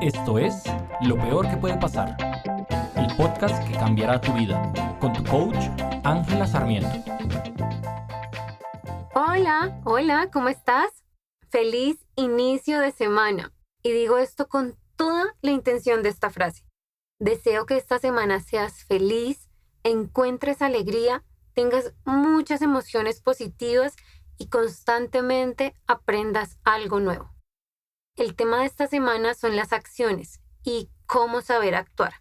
Esto es Lo Peor que puede pasar, el podcast que cambiará tu vida, con tu coach Ángela Sarmiento. Hola, hola, ¿cómo estás? Feliz inicio de semana. Y digo esto con toda la intención de esta frase. Deseo que esta semana seas feliz, encuentres alegría, tengas muchas emociones positivas y constantemente aprendas algo nuevo. El tema de esta semana son las acciones y cómo saber actuar.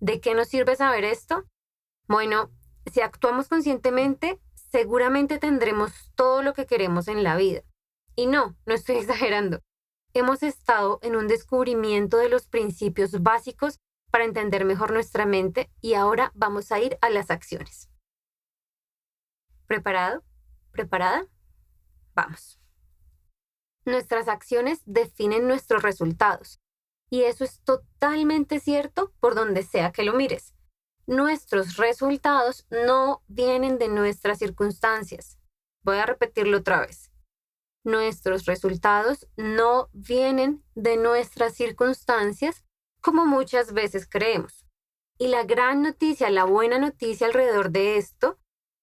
¿De qué nos sirve saber esto? Bueno, si actuamos conscientemente, seguramente tendremos todo lo que queremos en la vida. Y no, no estoy exagerando. Hemos estado en un descubrimiento de los principios básicos para entender mejor nuestra mente y ahora vamos a ir a las acciones. ¿Preparado? ¿Preparada? Vamos. Nuestras acciones definen nuestros resultados. Y eso es totalmente cierto por donde sea que lo mires. Nuestros resultados no vienen de nuestras circunstancias. Voy a repetirlo otra vez. Nuestros resultados no vienen de nuestras circunstancias como muchas veces creemos. Y la gran noticia, la buena noticia alrededor de esto,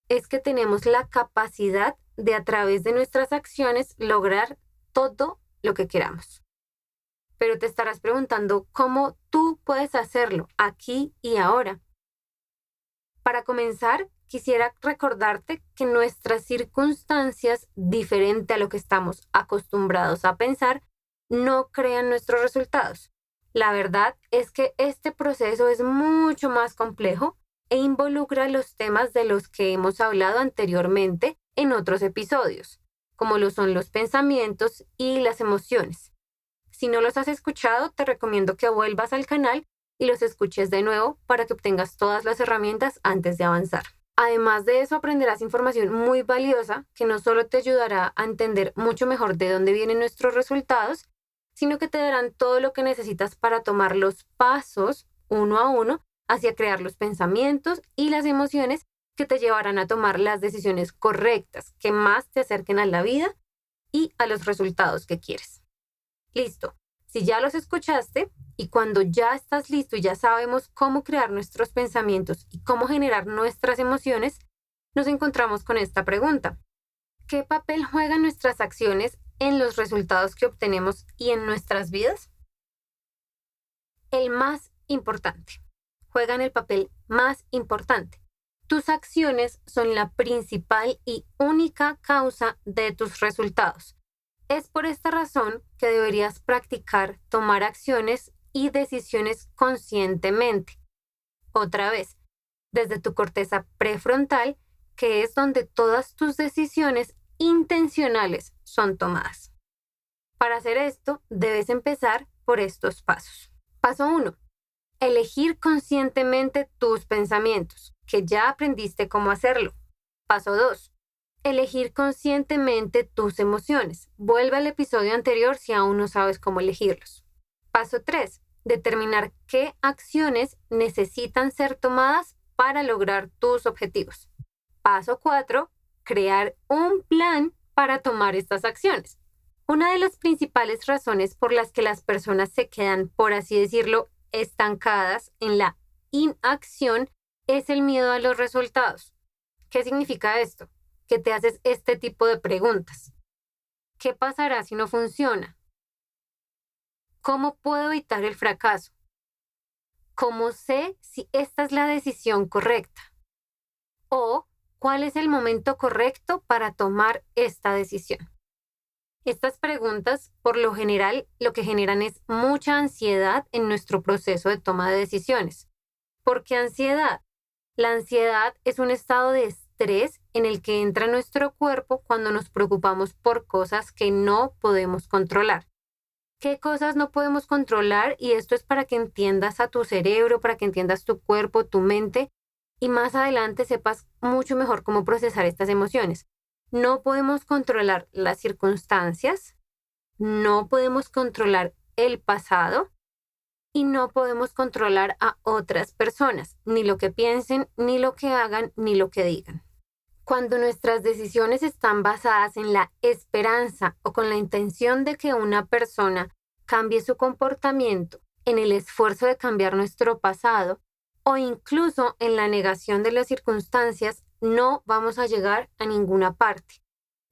es que tenemos la capacidad de a través de nuestras acciones lograr todo lo que queramos. Pero te estarás preguntando cómo tú puedes hacerlo aquí y ahora. Para comenzar, quisiera recordarte que nuestras circunstancias, diferente a lo que estamos acostumbrados a pensar, no crean nuestros resultados. La verdad es que este proceso es mucho más complejo e involucra los temas de los que hemos hablado anteriormente en otros episodios como lo son los pensamientos y las emociones. Si no los has escuchado, te recomiendo que vuelvas al canal y los escuches de nuevo para que obtengas todas las herramientas antes de avanzar. Además de eso, aprenderás información muy valiosa que no solo te ayudará a entender mucho mejor de dónde vienen nuestros resultados, sino que te darán todo lo que necesitas para tomar los pasos uno a uno hacia crear los pensamientos y las emociones que te llevarán a tomar las decisiones correctas que más te acerquen a la vida y a los resultados que quieres. Listo. Si ya los escuchaste y cuando ya estás listo y ya sabemos cómo crear nuestros pensamientos y cómo generar nuestras emociones, nos encontramos con esta pregunta. ¿Qué papel juegan nuestras acciones en los resultados que obtenemos y en nuestras vidas? El más importante. Juegan el papel más importante. Tus acciones son la principal y única causa de tus resultados. Es por esta razón que deberías practicar tomar acciones y decisiones conscientemente. Otra vez, desde tu corteza prefrontal, que es donde todas tus decisiones intencionales son tomadas. Para hacer esto, debes empezar por estos pasos. Paso 1. Elegir conscientemente tus pensamientos que ya aprendiste cómo hacerlo. Paso 2. Elegir conscientemente tus emociones. Vuelve al episodio anterior si aún no sabes cómo elegirlos. Paso 3. Determinar qué acciones necesitan ser tomadas para lograr tus objetivos. Paso 4. Crear un plan para tomar estas acciones. Una de las principales razones por las que las personas se quedan, por así decirlo, estancadas en la inacción es el miedo a los resultados. ¿Qué significa esto? Que te haces este tipo de preguntas. ¿Qué pasará si no funciona? ¿Cómo puedo evitar el fracaso? ¿Cómo sé si esta es la decisión correcta? ¿O cuál es el momento correcto para tomar esta decisión? Estas preguntas, por lo general, lo que generan es mucha ansiedad en nuestro proceso de toma de decisiones. ¿Por qué ansiedad? La ansiedad es un estado de estrés en el que entra nuestro cuerpo cuando nos preocupamos por cosas que no podemos controlar. ¿Qué cosas no podemos controlar? Y esto es para que entiendas a tu cerebro, para que entiendas tu cuerpo, tu mente y más adelante sepas mucho mejor cómo procesar estas emociones. No podemos controlar las circunstancias, no podemos controlar el pasado y no podemos controlar a otras personas, ni lo que piensen, ni lo que hagan, ni lo que digan. Cuando nuestras decisiones están basadas en la esperanza o con la intención de que una persona cambie su comportamiento en el esfuerzo de cambiar nuestro pasado o incluso en la negación de las circunstancias, no vamos a llegar a ninguna parte,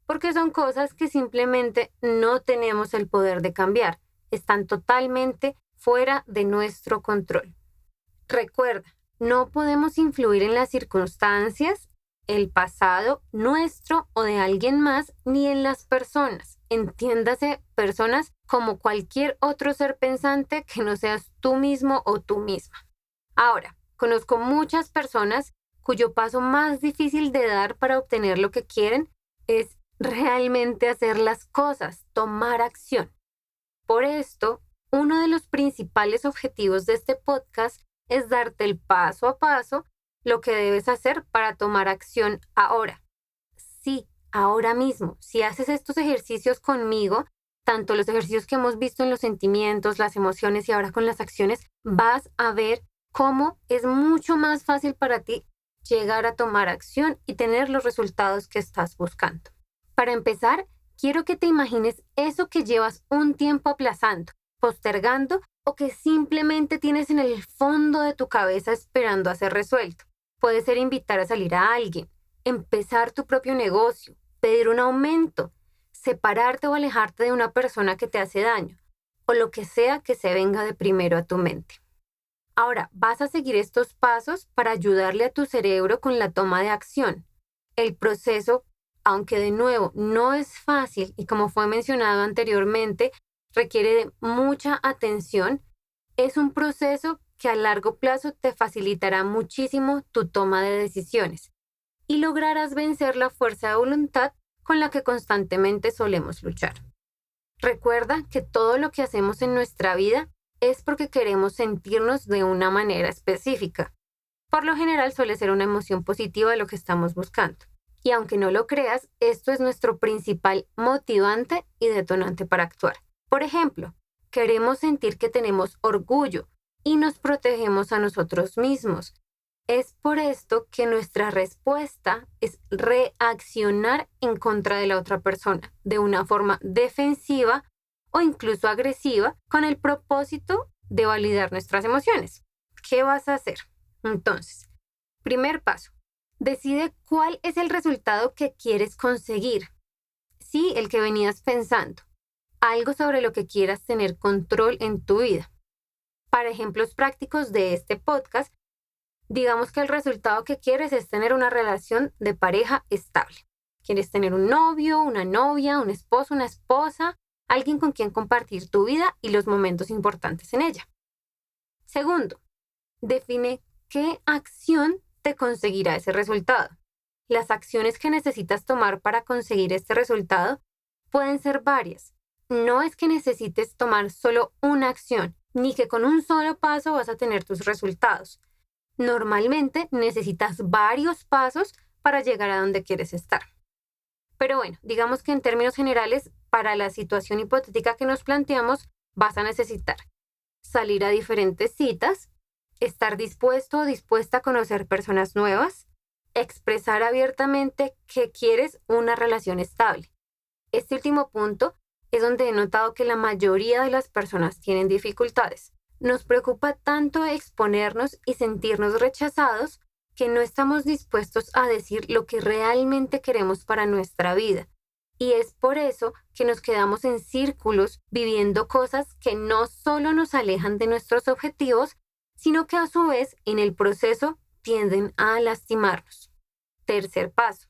porque son cosas que simplemente no tenemos el poder de cambiar, están totalmente fuera de nuestro control. Recuerda, no podemos influir en las circunstancias, el pasado nuestro o de alguien más, ni en las personas. Entiéndase personas como cualquier otro ser pensante que no seas tú mismo o tú misma. Ahora, conozco muchas personas cuyo paso más difícil de dar para obtener lo que quieren es realmente hacer las cosas, tomar acción. Por esto, uno de los principales objetivos de este podcast es darte el paso a paso lo que debes hacer para tomar acción ahora. Sí, ahora mismo. Si haces estos ejercicios conmigo, tanto los ejercicios que hemos visto en los sentimientos, las emociones y ahora con las acciones, vas a ver cómo es mucho más fácil para ti llegar a tomar acción y tener los resultados que estás buscando. Para empezar, quiero que te imagines eso que llevas un tiempo aplazando, postergando o que simplemente tienes en el fondo de tu cabeza esperando a ser resuelto. Puede ser invitar a salir a alguien, empezar tu propio negocio, pedir un aumento, separarte o alejarte de una persona que te hace daño, o lo que sea que se venga de primero a tu mente. Ahora, vas a seguir estos pasos para ayudarle a tu cerebro con la toma de acción. El proceso, aunque de nuevo no es fácil y como fue mencionado anteriormente, requiere de mucha atención, es un proceso que a largo plazo te facilitará muchísimo tu toma de decisiones y lograrás vencer la fuerza de voluntad con la que constantemente solemos luchar. Recuerda que todo lo que hacemos en nuestra vida es porque queremos sentirnos de una manera específica. Por lo general suele ser una emoción positiva lo que estamos buscando. Y aunque no lo creas, esto es nuestro principal motivante y detonante para actuar. Por ejemplo, queremos sentir que tenemos orgullo y nos protegemos a nosotros mismos. Es por esto que nuestra respuesta es reaccionar en contra de la otra persona de una forma defensiva o incluso agresiva con el propósito de validar nuestras emociones. ¿Qué vas a hacer? Entonces, primer paso, decide cuál es el resultado que quieres conseguir. Sí, el que venías pensando. Algo sobre lo que quieras tener control en tu vida. Para ejemplos prácticos de este podcast, digamos que el resultado que quieres es tener una relación de pareja estable. Quieres tener un novio, una novia, un esposo, una esposa, alguien con quien compartir tu vida y los momentos importantes en ella. Segundo, define qué acción te conseguirá ese resultado. Las acciones que necesitas tomar para conseguir este resultado pueden ser varias. No es que necesites tomar solo una acción, ni que con un solo paso vas a tener tus resultados. Normalmente necesitas varios pasos para llegar a donde quieres estar. Pero bueno, digamos que en términos generales, para la situación hipotética que nos planteamos, vas a necesitar salir a diferentes citas, estar dispuesto o dispuesta a conocer personas nuevas, expresar abiertamente que quieres una relación estable. Este último punto es donde he notado que la mayoría de las personas tienen dificultades. Nos preocupa tanto exponernos y sentirnos rechazados que no estamos dispuestos a decir lo que realmente queremos para nuestra vida. Y es por eso que nos quedamos en círculos viviendo cosas que no solo nos alejan de nuestros objetivos, sino que a su vez en el proceso tienden a lastimarnos. Tercer paso.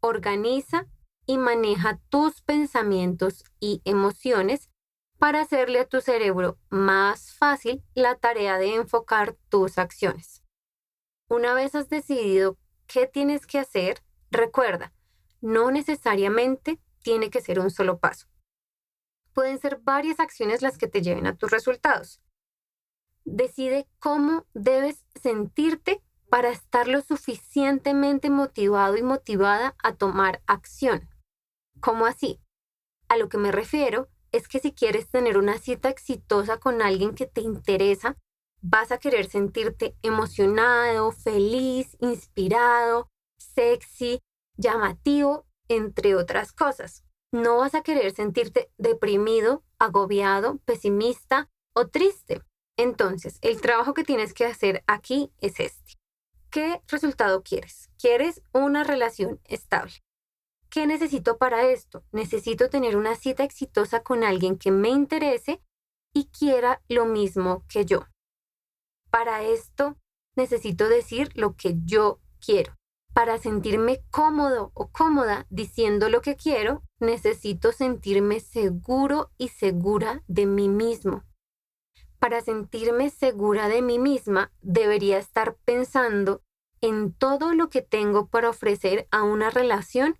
Organiza y maneja tus pensamientos y emociones para hacerle a tu cerebro más fácil la tarea de enfocar tus acciones. Una vez has decidido qué tienes que hacer, recuerda, no necesariamente tiene que ser un solo paso. Pueden ser varias acciones las que te lleven a tus resultados. Decide cómo debes sentirte para estar lo suficientemente motivado y motivada a tomar acción. ¿Cómo así? A lo que me refiero es que si quieres tener una cita exitosa con alguien que te interesa, vas a querer sentirte emocionado, feliz, inspirado, sexy, llamativo, entre otras cosas. no vas a querer sentirte deprimido, agobiado, pesimista o triste. Entonces, el trabajo que tienes que hacer aquí es este. ¿Qué resultado quieres? ¿Quieres una relación estable? ¿Qué necesito para esto? Necesito tener una cita exitosa con alguien que me interese y quiera lo mismo que yo. Para esto necesito decir lo que yo quiero. Para sentirme cómodo o cómoda diciendo lo que quiero, necesito sentirme seguro y segura de mí mismo. Para sentirme segura de mí misma, debería estar pensando en todo lo que tengo para ofrecer a una relación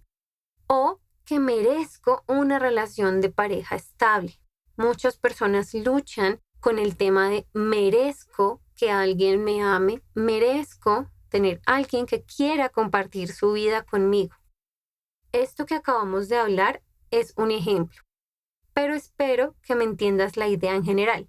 o que merezco una relación de pareja estable. Muchas personas luchan con el tema de merezco que alguien me ame, merezco tener alguien que quiera compartir su vida conmigo. Esto que acabamos de hablar es un ejemplo, pero espero que me entiendas la idea en general.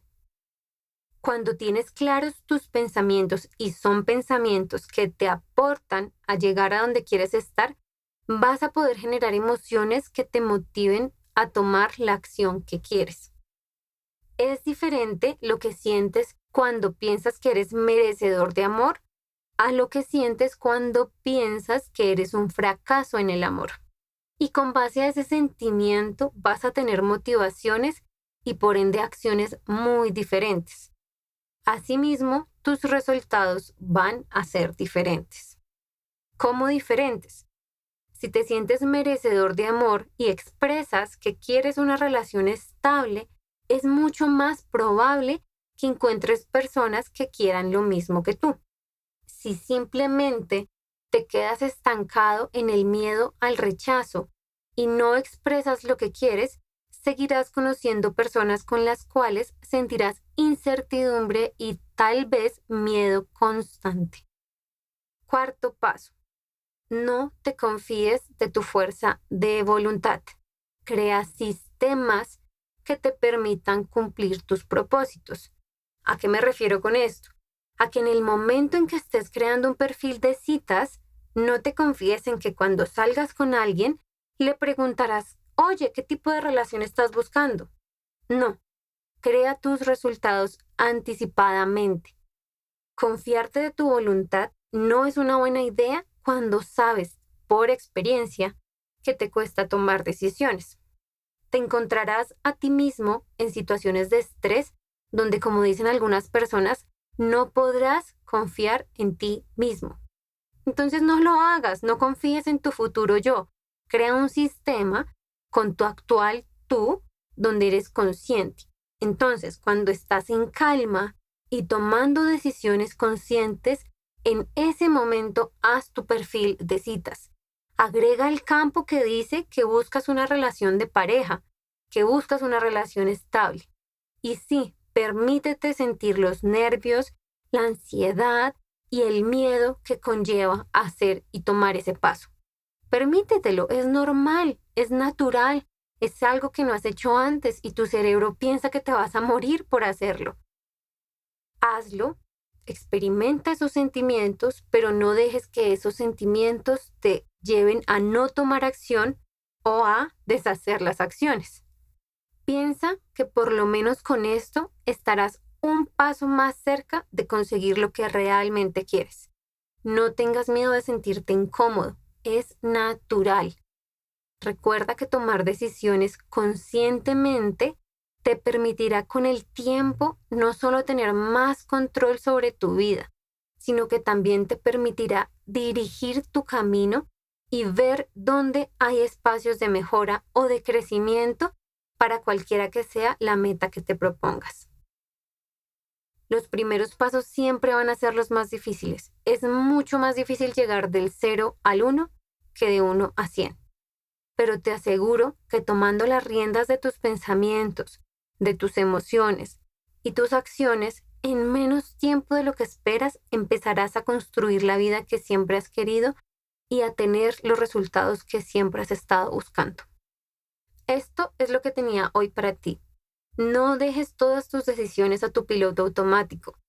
Cuando tienes claros tus pensamientos y son pensamientos que te aportan a llegar a donde quieres estar, vas a poder generar emociones que te motiven a tomar la acción que quieres. Es diferente lo que sientes cuando piensas que eres merecedor de amor a lo que sientes cuando piensas que eres un fracaso en el amor. Y con base a ese sentimiento vas a tener motivaciones y por ende acciones muy diferentes. Asimismo, tus resultados van a ser diferentes. ¿Cómo diferentes? Si te sientes merecedor de amor y expresas que quieres una relación estable, es mucho más probable que encuentres personas que quieran lo mismo que tú si simplemente te quedas estancado en el miedo al rechazo y no expresas lo que quieres, seguirás conociendo personas con las cuales sentirás incertidumbre y tal vez miedo constante. Cuarto paso. No te confíes de tu fuerza de voluntad. Crea sistemas que te permitan cumplir tus propósitos. ¿A qué me refiero con esto? a que en el momento en que estés creando un perfil de citas, no te confíes en que cuando salgas con alguien le preguntarás, oye, ¿qué tipo de relación estás buscando? No, crea tus resultados anticipadamente. Confiarte de tu voluntad no es una buena idea cuando sabes, por experiencia, que te cuesta tomar decisiones. Te encontrarás a ti mismo en situaciones de estrés donde, como dicen algunas personas, no podrás confiar en ti mismo. Entonces no lo hagas, no confíes en tu futuro yo. Crea un sistema con tu actual tú donde eres consciente. Entonces, cuando estás en calma y tomando decisiones conscientes, en ese momento haz tu perfil de citas. Agrega el campo que dice que buscas una relación de pareja, que buscas una relación estable. Y sí, Permítete sentir los nervios, la ansiedad y el miedo que conlleva hacer y tomar ese paso. Permítetelo, es normal, es natural, es algo que no has hecho antes y tu cerebro piensa que te vas a morir por hacerlo. Hazlo, experimenta esos sentimientos, pero no dejes que esos sentimientos te lleven a no tomar acción o a deshacer las acciones. Piensa que por lo menos con esto estarás un paso más cerca de conseguir lo que realmente quieres. No tengas miedo de sentirte incómodo, es natural. Recuerda que tomar decisiones conscientemente te permitirá con el tiempo no solo tener más control sobre tu vida, sino que también te permitirá dirigir tu camino y ver dónde hay espacios de mejora o de crecimiento para cualquiera que sea la meta que te propongas. Los primeros pasos siempre van a ser los más difíciles. Es mucho más difícil llegar del 0 al 1 que de 1 a 100. Pero te aseguro que tomando las riendas de tus pensamientos, de tus emociones y tus acciones, en menos tiempo de lo que esperas empezarás a construir la vida que siempre has querido y a tener los resultados que siempre has estado buscando. Esto es lo que tenía hoy para ti. No dejes todas tus decisiones a tu piloto automático.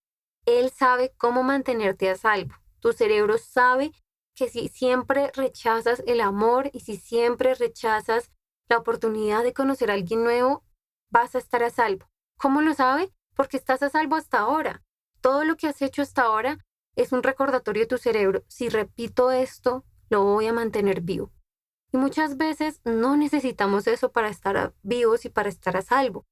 Él sabe cómo mantenerte a salvo. Tu cerebro sabe que si siempre rechazas el amor y si siempre rechazas la oportunidad de conocer a alguien nuevo, vas a estar a salvo. ¿Cómo lo sabe? Porque estás a salvo hasta ahora. Todo lo que has hecho hasta ahora es un recordatorio de tu cerebro. Si repito esto, lo voy a mantener vivo. Y muchas veces no necesitamos eso para estar vivos y para estar a salvo.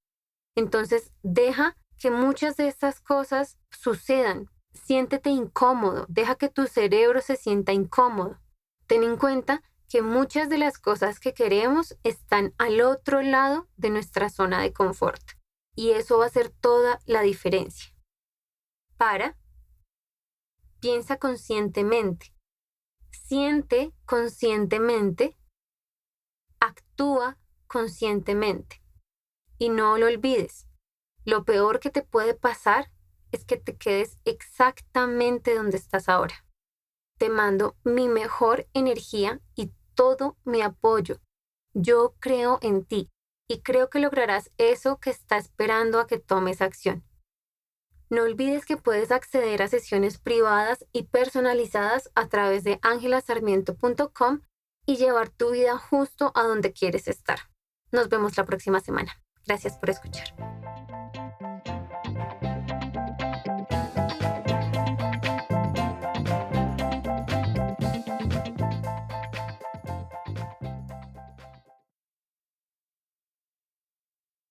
Entonces, deja que muchas de estas cosas sucedan. Siéntete incómodo, deja que tu cerebro se sienta incómodo. Ten en cuenta que muchas de las cosas que queremos están al otro lado de nuestra zona de confort. Y eso va a ser toda la diferencia. Para, piensa conscientemente, siente conscientemente, actúa conscientemente. Y no lo olvides, lo peor que te puede pasar es que te quedes exactamente donde estás ahora. Te mando mi mejor energía y todo mi apoyo. Yo creo en ti y creo que lograrás eso que está esperando a que tomes acción. No olvides que puedes acceder a sesiones privadas y personalizadas a través de angelasarmiento.com y llevar tu vida justo a donde quieres estar. Nos vemos la próxima semana. Gracias por escuchar.